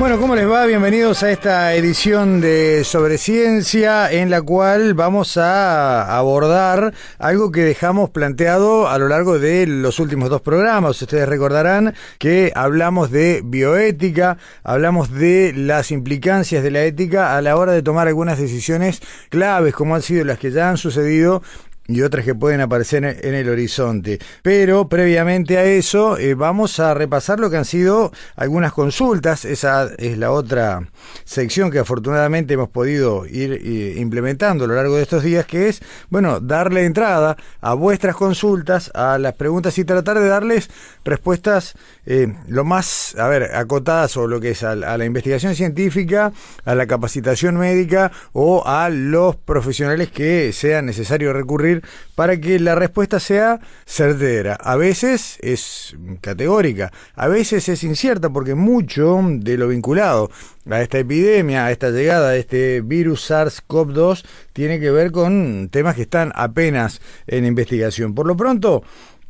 Bueno, ¿cómo les va? Bienvenidos a esta edición de Sobre Ciencia en la cual vamos a abordar algo que dejamos planteado a lo largo de los últimos dos programas. Ustedes recordarán que hablamos de bioética, hablamos de las implicancias de la ética a la hora de tomar algunas decisiones claves como han sido las que ya han sucedido y otras que pueden aparecer en el horizonte. Pero previamente a eso eh, vamos a repasar lo que han sido algunas consultas. Esa es la otra sección que afortunadamente hemos podido ir eh, implementando a lo largo de estos días, que es, bueno, darle entrada a vuestras consultas, a las preguntas y tratar de darles respuestas eh, lo más, a ver, acotadas o lo que es a, a la investigación científica, a la capacitación médica o a los profesionales que sea necesario recurrir para que la respuesta sea certera. A veces es categórica, a veces es incierta porque mucho de lo vinculado a esta epidemia, a esta llegada de este virus SARS-CoV-2 tiene que ver con temas que están apenas en investigación. Por lo pronto,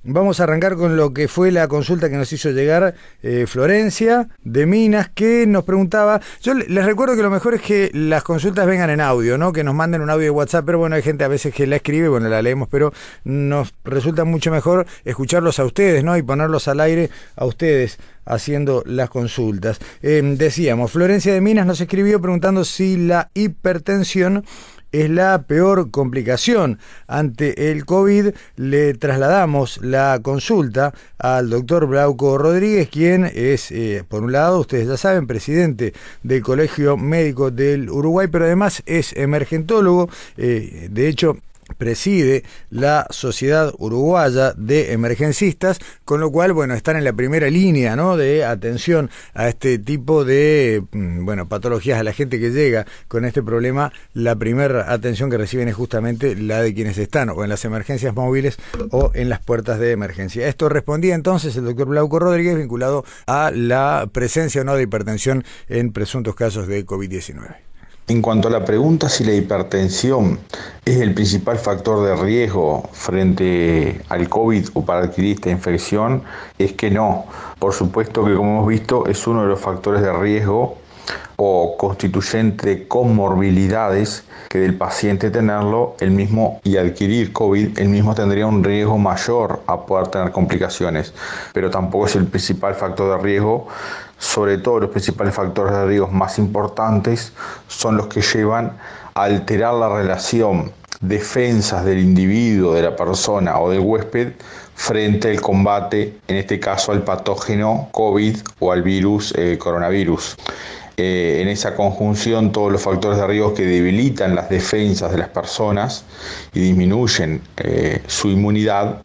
Vamos a arrancar con lo que fue la consulta que nos hizo llegar eh, Florencia de Minas, que nos preguntaba, yo les recuerdo que lo mejor es que las consultas vengan en audio, ¿no? Que nos manden un audio de WhatsApp, pero bueno, hay gente a veces que la escribe, bueno, la leemos, pero nos resulta mucho mejor escucharlos a ustedes, ¿no? Y ponerlos al aire a ustedes haciendo las consultas. Eh, decíamos, Florencia de Minas nos escribió preguntando si la hipertensión es la peor complicación. Ante el COVID le trasladamos la consulta al doctor Blauco Rodríguez, quien es, eh, por un lado, ustedes ya saben, presidente del Colegio Médico del Uruguay, pero además es emergentólogo. Eh, de hecho, preside la Sociedad Uruguaya de Emergencistas, con lo cual, bueno, están en la primera línea, ¿no? De atención a este tipo de, mm, bueno, patologías a la gente que llega con este problema. La primera atención que reciben es justamente la de quienes están o en las emergencias móviles o en las puertas de emergencia. Esto respondía entonces el doctor Blauco Rodríguez vinculado a la presencia o no de hipertensión en presuntos casos de COVID-19. En cuanto a la pregunta si la hipertensión es el principal factor de riesgo frente al COVID o para adquirir esta infección, es que no. Por supuesto que como hemos visto es uno de los factores de riesgo o constituyente de comorbilidades que del paciente tenerlo el mismo y adquirir COVID, el mismo tendría un riesgo mayor a poder tener complicaciones, pero tampoco es el principal factor de riesgo sobre todo los principales factores de riesgo más importantes son los que llevan a alterar la relación defensas del individuo, de la persona o del huésped frente al combate, en este caso al patógeno COVID o al virus eh, coronavirus. Eh, en esa conjunción todos los factores de riesgo que debilitan las defensas de las personas y disminuyen eh, su inmunidad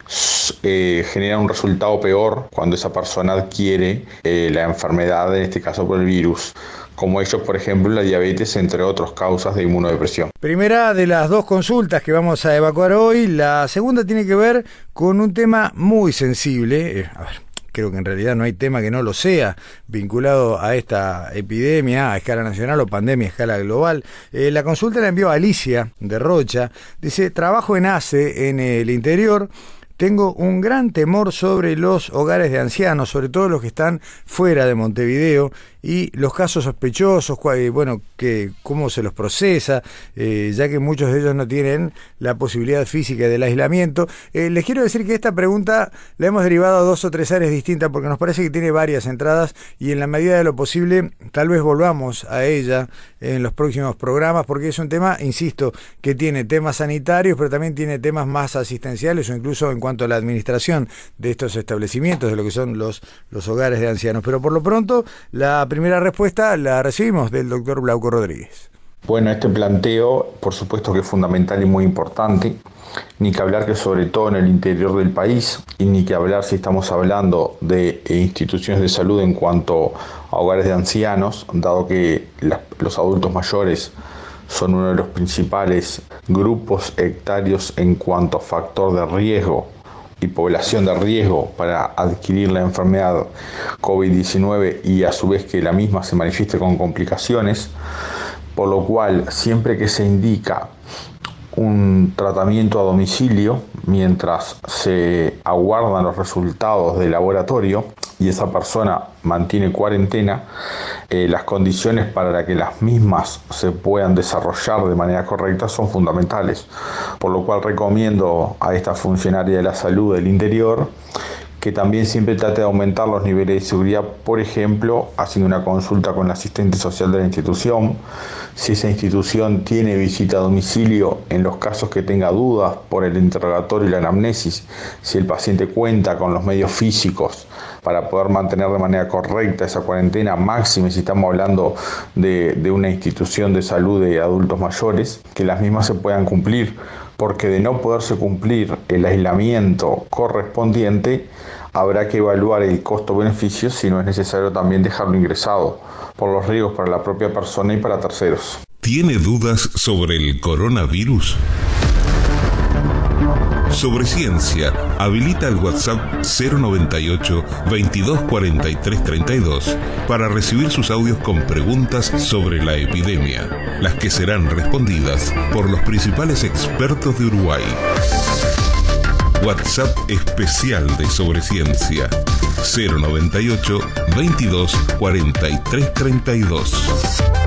eh, generan un resultado peor cuando esa persona adquiere la enfermedad, en este caso por el virus como ellos, por ejemplo, la diabetes, entre otras causas de inmunodepresión. Primera de las dos consultas que vamos a evacuar hoy, la segunda tiene que ver con un tema muy sensible. ver, creo que en realidad no hay tema que no lo sea vinculado a esta epidemia a escala nacional o pandemia a escala global. Eh, la consulta la envió Alicia de Rocha. Dice, trabajo en ACE en el interior. Tengo un gran temor sobre los hogares de ancianos, sobre todo los que están fuera de Montevideo y los casos sospechosos, bueno, que, cómo se los procesa, eh, ya que muchos de ellos no tienen la posibilidad física del aislamiento. Eh, les quiero decir que esta pregunta la hemos derivado a dos o tres áreas distintas porque nos parece que tiene varias entradas y en la medida de lo posible tal vez volvamos a ella en los próximos programas porque es un tema, insisto, que tiene temas sanitarios, pero también tiene temas más asistenciales o incluso en cuanto a la administración de estos establecimientos, de lo que son los, los hogares de ancianos. Pero por lo pronto, la primera respuesta la recibimos del doctor Glauco Rodríguez. Bueno, este planteo, por supuesto que es fundamental y muy importante, ni que hablar que sobre todo en el interior del país, y ni que hablar si estamos hablando de instituciones de salud en cuanto a hogares de ancianos, dado que los adultos mayores son uno de los principales grupos hectáreos en cuanto a factor de riesgo y población de riesgo para adquirir la enfermedad COVID-19 y a su vez que la misma se manifieste con complicaciones, por lo cual siempre que se indica un tratamiento a domicilio mientras se aguardan los resultados del laboratorio y esa persona mantiene cuarentena, eh, las condiciones para que las mismas se puedan desarrollar de manera correcta son fundamentales. Por lo cual recomiendo a esta funcionaria de la salud del interior que también siempre trate de aumentar los niveles de seguridad, por ejemplo, haciendo una consulta con el asistente social de la institución, si esa institución tiene visita a domicilio en los casos que tenga dudas por el interrogatorio y la anamnesis, si el paciente cuenta con los medios físicos para poder mantener de manera correcta esa cuarentena máxima, si estamos hablando de, de una institución de salud de adultos mayores, que las mismas se puedan cumplir. Porque de no poderse cumplir el aislamiento correspondiente, habrá que evaluar el costo-beneficio si no es necesario también dejarlo ingresado por los riesgos para la propia persona y para terceros. ¿Tiene dudas sobre el coronavirus? Sobre ciencia, habilita el WhatsApp 098 2243 32 para recibir sus audios con preguntas sobre la epidemia, las que serán respondidas por los principales expertos de Uruguay. WhatsApp especial de Sobre Ciencia 098 22 43 32.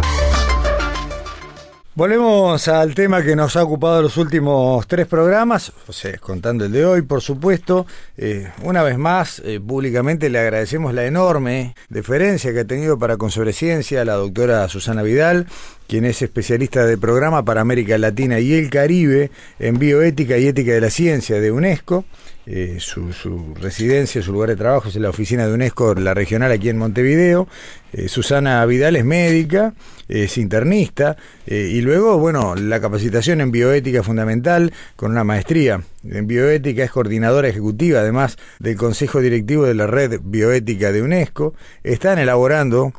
Volvemos al tema que nos ha ocupado los últimos tres programas, o sea, contando el de hoy, por supuesto. Eh, una vez más, eh, públicamente le agradecemos la enorme deferencia que ha tenido para con Sobreciencia la doctora Susana Vidal, quien es especialista de programa para América Latina y el Caribe en bioética y ética de la ciencia de UNESCO. Eh, su, residencia, su lugar de trabajo es en la oficina de UNESCO, la regional aquí en Montevideo. Eh, Susana Vidal es médica, es internista, eh, y luego, bueno, la capacitación en bioética fundamental con una maestría en bioética, es coordinadora ejecutiva además del Consejo Directivo de la Red Bioética de UNESCO. Están elaborando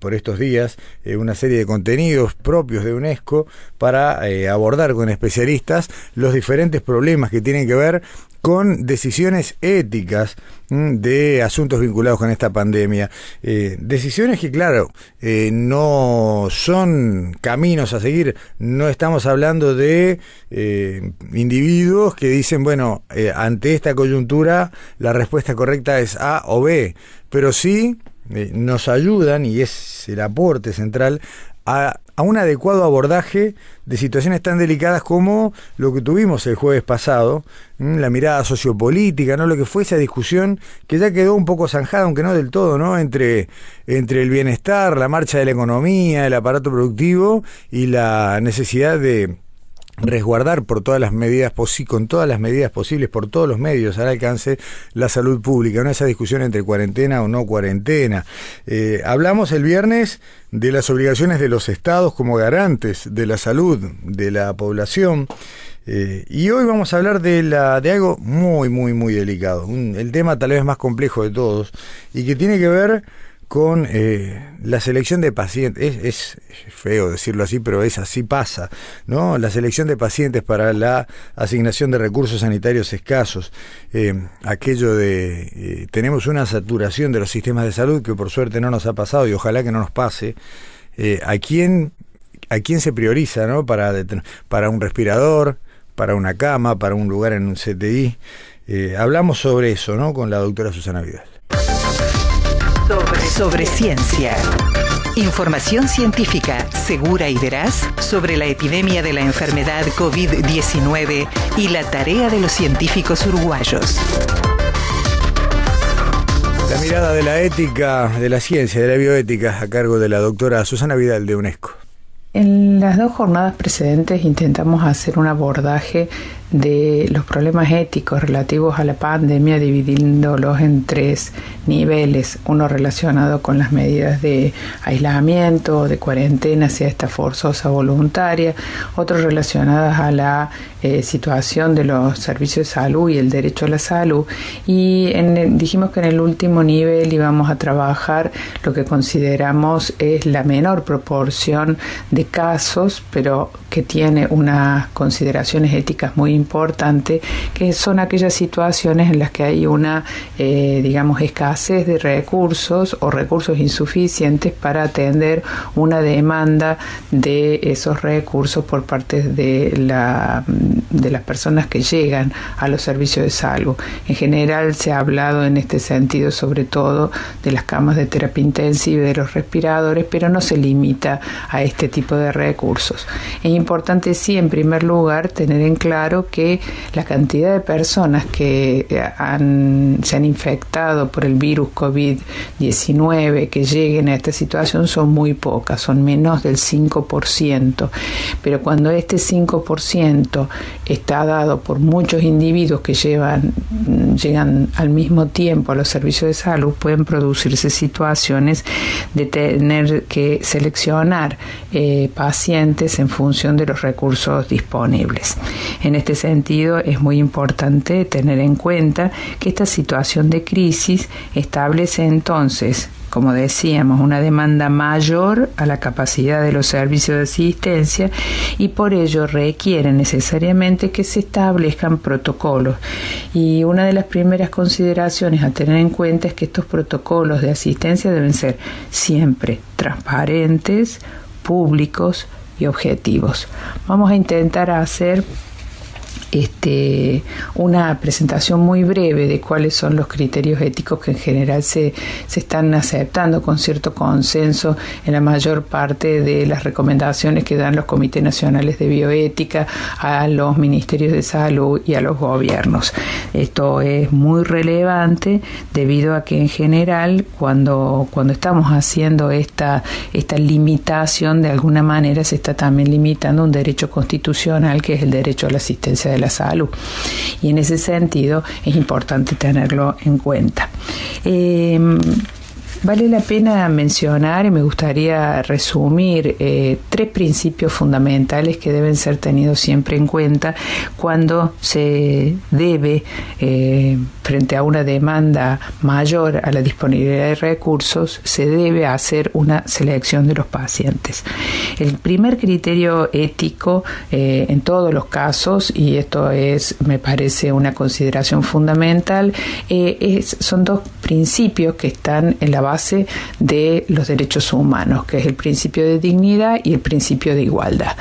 por estos días una serie de contenidos propios de UNESCO para abordar con especialistas los diferentes problemas que tienen que ver con decisiones éticas de asuntos vinculados con esta pandemia. Eh, decisiones que, claro, eh, no son caminos a seguir. No estamos hablando de eh, individuos que dicen, bueno, ante esta coyuntura la respuesta correcta es A o B, pero sí nos ayudan, y es el aporte central, a, un adecuado abordaje de situaciones tan delicadas como lo que tuvimos el jueves pasado, la mirada sociopolítica, ¿no? Lo que fue esa discusión que ya quedó un poco zanjada, aunque no del todo, ¿no? Entre, entre el bienestar, la marcha de la economía, el aparato productivo y la necesidad de resguardar por todas las medidas con todas las medidas posibles por todos los medios al alcance la salud pública. No esa discusión entre cuarentena o no cuarentena. Eh, hablamos el viernes de las obligaciones de los estados como garantes de la salud de la población eh, y hoy vamos a hablar de, la, de algo muy, muy, muy delicado, el tema tal vez más complejo de todos, y que tiene que ver con eh, la selección de pacientes. Es, feo decirlo así, pero es así pasa, ¿no? La selección de pacientes para la asignación de recursos sanitarios escasos. Eh, aquello de eh, tenemos una saturación de los sistemas de salud que por suerte no nos ha pasado y ojalá que no nos pase. ¿A quién a quién se prioriza, ¿no? Para para un respirador, para una cama, para un lugar en un CTI. hablamos sobre eso, ¿no? Con la doctora Susana Vidal sobre, ciencia. Información científica segura y veraz sobre la epidemia de la enfermedad COVID-19 y la tarea de los científicos uruguayos. La mirada de la ética, de la ciencia, de la bioética, a cargo de la doctora Susana Vidal de UNESCO. En las dos jornadas precedentes intentamos hacer un abordaje de los problemas éticos relativos a la pandemia, dividiéndolos en tres niveles, uno relacionado con las medidas de aislamiento, de cuarentena, si esta forzosa voluntaria, otro relacionadas a la eh, situación de los servicios de salud y el derecho a la salud. Y dijimos que en el último nivel íbamos a trabajar lo que consideramos es la menor proporción de casos, pero que tiene unas consideraciones éticas muy importantes, que son aquellas situaciones en las que hay una, eh, digamos, escasez de recursos o recursos insuficientes para atender una demanda de esos recursos por parte de la de las personas que llegan a los servicios de salud. En general se ha hablado en este sentido sobre todo de las camas de terapia intensiva y de los respiradores, pero no se limita a este tipo de recursos. Es importante sí, en primer lugar, tener en claro que la cantidad de personas que han, se han infectado por el virus COVID-19 que lleguen a esta situación son muy pocas, son menos del 5%. Pero cuando este 5% está dado por muchos individuos que llevan, llegan al mismo tiempo a los servicios de salud, pueden producirse situaciones de tener que seleccionar eh, pacientes en función de los recursos disponibles. En este sentido, es muy importante tener en cuenta que esta situación de crisis establece entonces como decíamos, una demanda mayor a la capacidad de los servicios de asistencia y por ello requiere necesariamente que se establezcan protocolos. Y una de las primeras consideraciones a tener en cuenta es que estos protocolos de asistencia deben ser siempre transparentes, públicos y objetivos. Vamos a intentar hacer este, una presentación muy breve de cuáles son los criterios éticos que en general se, se están aceptando con cierto consenso en la mayor parte de las recomendaciones que dan los comités nacionales de bioética a los ministerios de salud y a los gobiernos. Esto es muy relevante debido a que en general cuando, cuando estamos haciendo esta, esta limitación de alguna manera se está también limitando un derecho constitucional que es el derecho a la asistencia de la salud. Y en ese sentido es importante tenerlo en cuenta. Eh, Vale la pena mencionar y me gustaría resumir eh, tres principios fundamentales que deben ser tenidos siempre en cuenta cuando se debe, eh, frente a una demanda mayor a la disponibilidad de recursos, se debe hacer una selección de los pacientes. El primer criterio ético eh, en todos los casos, y esto es, me parece, una consideración fundamental, son dos principios que están en la base de los derechos humanos, que es el principio de dignidad y el principio de igualdad.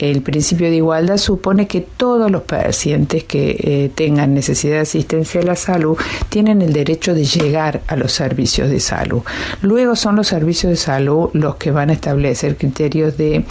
El principio de igualdad supone que todos los pacientes que eh, tengan necesidad de asistencia a la salud tienen el derecho de llegar a los servicios de salud. Luego son los servicios de salud los que van a establecer criterios de,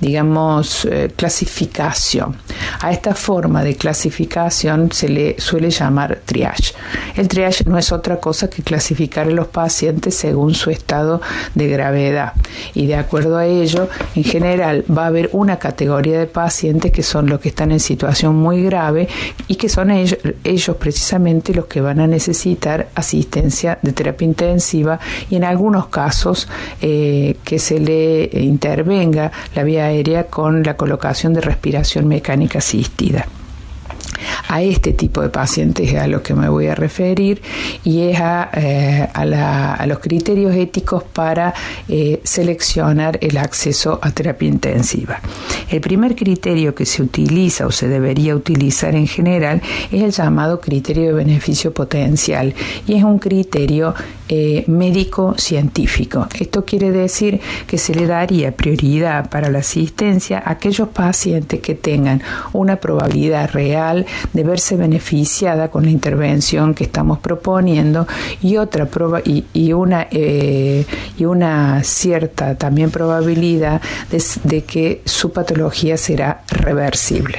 digamos, eh, clasificación. A esta forma de clasificación se le suele llamar triage. El triage no es otra cosa que clasificar a los pacientes según su estado de gravedad. Y de acuerdo a ello, en general va a haber una categoría de pacientes que son los que están en situación muy grave y que son ellos, ellos precisamente los que van a necesitar asistencia de terapia intensiva y en algunos casos eh, que se le intervenga la vía aérea con la colocación de respiración mecánica asistida. A este tipo de pacientes es a los que me voy a referir y es a, eh, los criterios éticos para eh, seleccionar el acceso a terapia intensiva. El primer criterio que se utiliza o se debería utilizar en general es el llamado criterio de beneficio potencial y es un criterio eh, médico-científico. Esto quiere decir que se le daría prioridad para la asistencia a aquellos pacientes que tengan una probabilidad real de verse beneficiada con la intervención que estamos proponiendo y otra y, una eh, y una cierta también probabilidad de que su patología será reversible.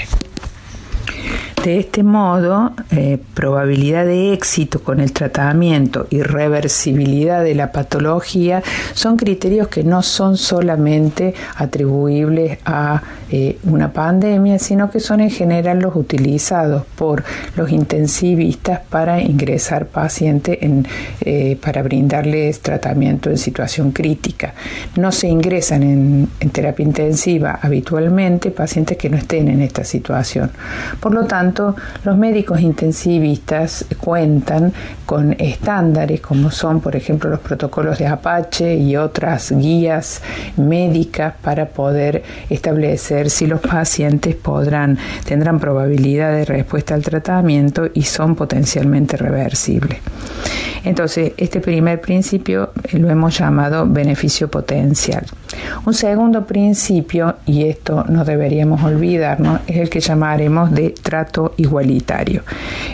De este modo, eh, probabilidad de éxito con el tratamiento y reversibilidad de la patología son criterios que no son solamente atribuibles a eh, una pandemia, sino que son en general los utilizados por los intensivistas para ingresar pacientes en, eh, para brindarles tratamiento en situación crítica. No se ingresan en, en terapia intensiva habitualmente pacientes que no estén en esta situación. Por lo tanto, los médicos intensivistas cuentan con estándares como son, por ejemplo, los protocolos de Apache y otras guías médicas para poder establecer si los pacientes podrán, tendrán probabilidad de respuesta al tratamiento y son potencialmente reversibles. Entonces, este primer principio lo hemos llamado beneficio potencial. Un segundo principio, y esto no deberíamos olvidarnos, es el que llamaremos de trato igualitario.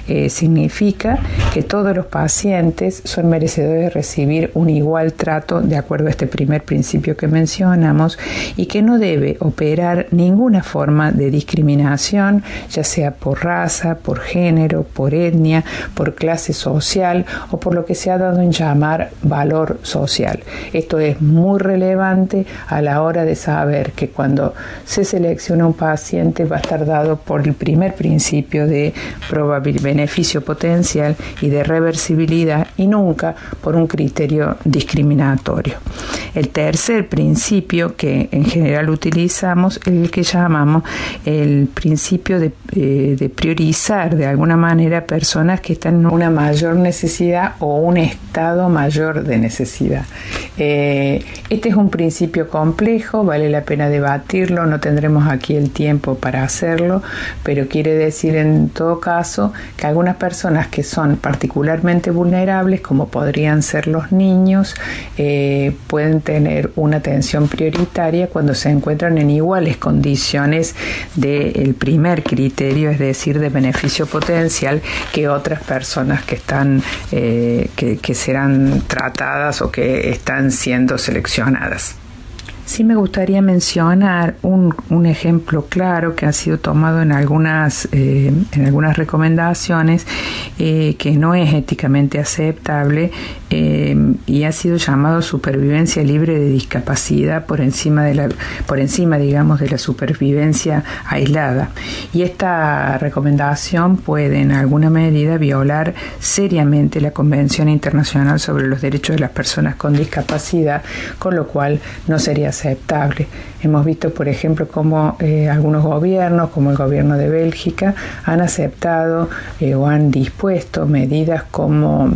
Eh, significa que todos los pacientes son merecedores de recibir un igual trato de acuerdo a este primer principio que mencionamos y que no debe operar ninguna forma de discriminación, ya sea por raza, por género, por etnia, por clase social o por lo que se ha dado en llamar valor social. Esto es muy relevante a la hora de saber que cuando se selecciona un paciente va a estar dado por el primer principio de beneficio potencial y de reversibilidad y nunca por un criterio discriminatorio. El tercer principio que en general utilizamos es el que llamamos el principio de, eh, de priorizar de alguna manera personas que están en una mayor necesidad o un estado mayor de necesidad. Eh, este es un principio complejo, vale la pena debatirlo, no tendremos aquí el tiempo para hacerlo, pero quiere decir en todo caso que algunas personas que son particularmente vulnerables, como podrían ser los niños, eh, pueden tener una atención prioritaria cuando se encuentran en iguales condiciones del primer criterio, es decir, de beneficio potencial, que otras personas que están eh, que, que serán tratadas o que están siendo seleccionadas. Sí me gustaría mencionar un, un, ejemplo claro que ha sido tomado en algunas, eh, en algunas recomendaciones eh, que no es éticamente aceptable eh, y ha sido llamado supervivencia libre de discapacidad por encima de la, por encima digamos de la supervivencia aislada y esta recomendación puede en alguna medida violar seriamente la Convención Internacional sobre los Derechos de las Personas con Discapacidad con lo cual no sería aceptable. Hemos visto, por ejemplo, cómo eh, algunos gobiernos, como el gobierno de Bélgica, han aceptado eh, o han dispuesto medidas como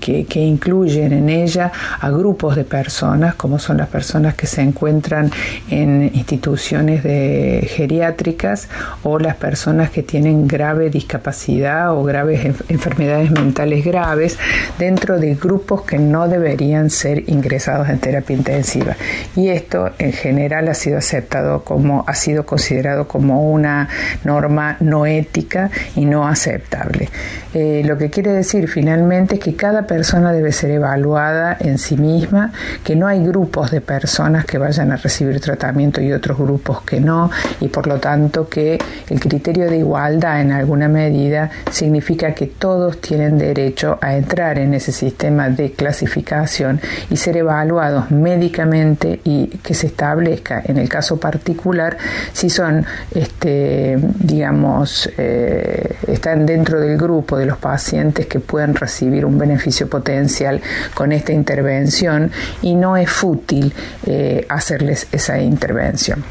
que, incluyen en ella a grupos de personas, como son las personas que se encuentran en instituciones geriátricas o las personas que tienen grave discapacidad o graves enfermedades mentales graves dentro de grupos que no deberían ser ingresados en terapia intensiva. Y esto en general ha sido aceptado como, ha sido considerado como una norma no ética y no aceptable. Eh, lo que quiere decir finalmente es que cada persona debe ser evaluada en sí misma, que no hay grupos de personas que vayan a recibir tratamiento y otros grupos que no, y por lo tanto que el criterio de igualdad en alguna medida significa que todos tienen derecho a entrar en ese sistema de clasificación y ser evaluados médicamente y que se establezca. En el caso particular si son, este, digamos, eh, están dentro del grupo de los pacientes que pueden recibir un beneficio beneficio potencial con esta intervención y no es fútil eh, hacerles esa intervención.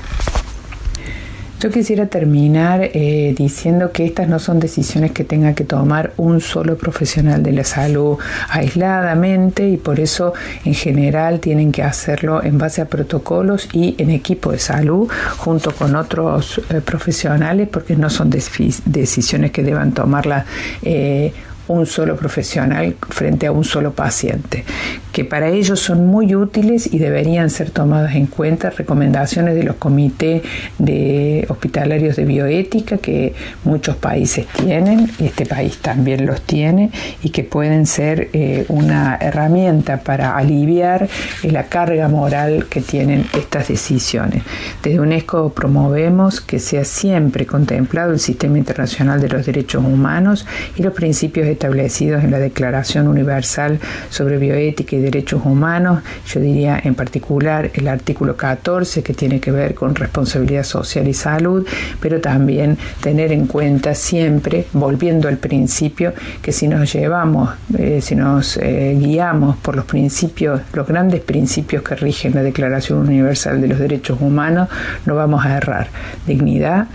Yo quisiera terminar eh, diciendo que estas no son decisiones que tenga que tomar un solo profesional de la salud aisladamente y por eso en general tienen que hacerlo en base a protocolos y en equipo de salud junto con otros eh, profesionales porque no son decisiones que deban tomarla eh, un solo profesional frente a un solo paciente que para ellos son muy útiles y deberían ser tomadas en cuenta recomendaciones de los comités de hospitalarios de bioética que muchos países tienen, y este país también los tiene, y que pueden ser eh, una herramienta para aliviar eh, la carga moral que tienen estas decisiones. Desde UNESCO promovemos que sea siempre contemplado el sistema internacional de los derechos humanos y los principios establecidos en la Declaración Universal sobre Bioética y derechos humanos, yo diría en particular el artículo 14 que tiene que ver con responsabilidad social y salud, pero también tener en cuenta siempre, volviendo al principio, que si nos llevamos, eh, si nos eh, guiamos por los principios, los grandes principios que rigen la Declaración Universal de los Derechos Humanos, no vamos a errar. Dignidad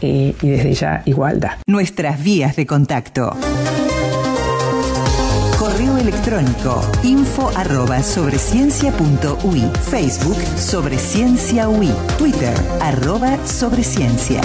y desde ya igualdad. Nuestras vías de contacto electrónico. Info arroba sobreciencia.ui, Facebook Sobre Ciencia UI, Twitter arroba Sobreciencia.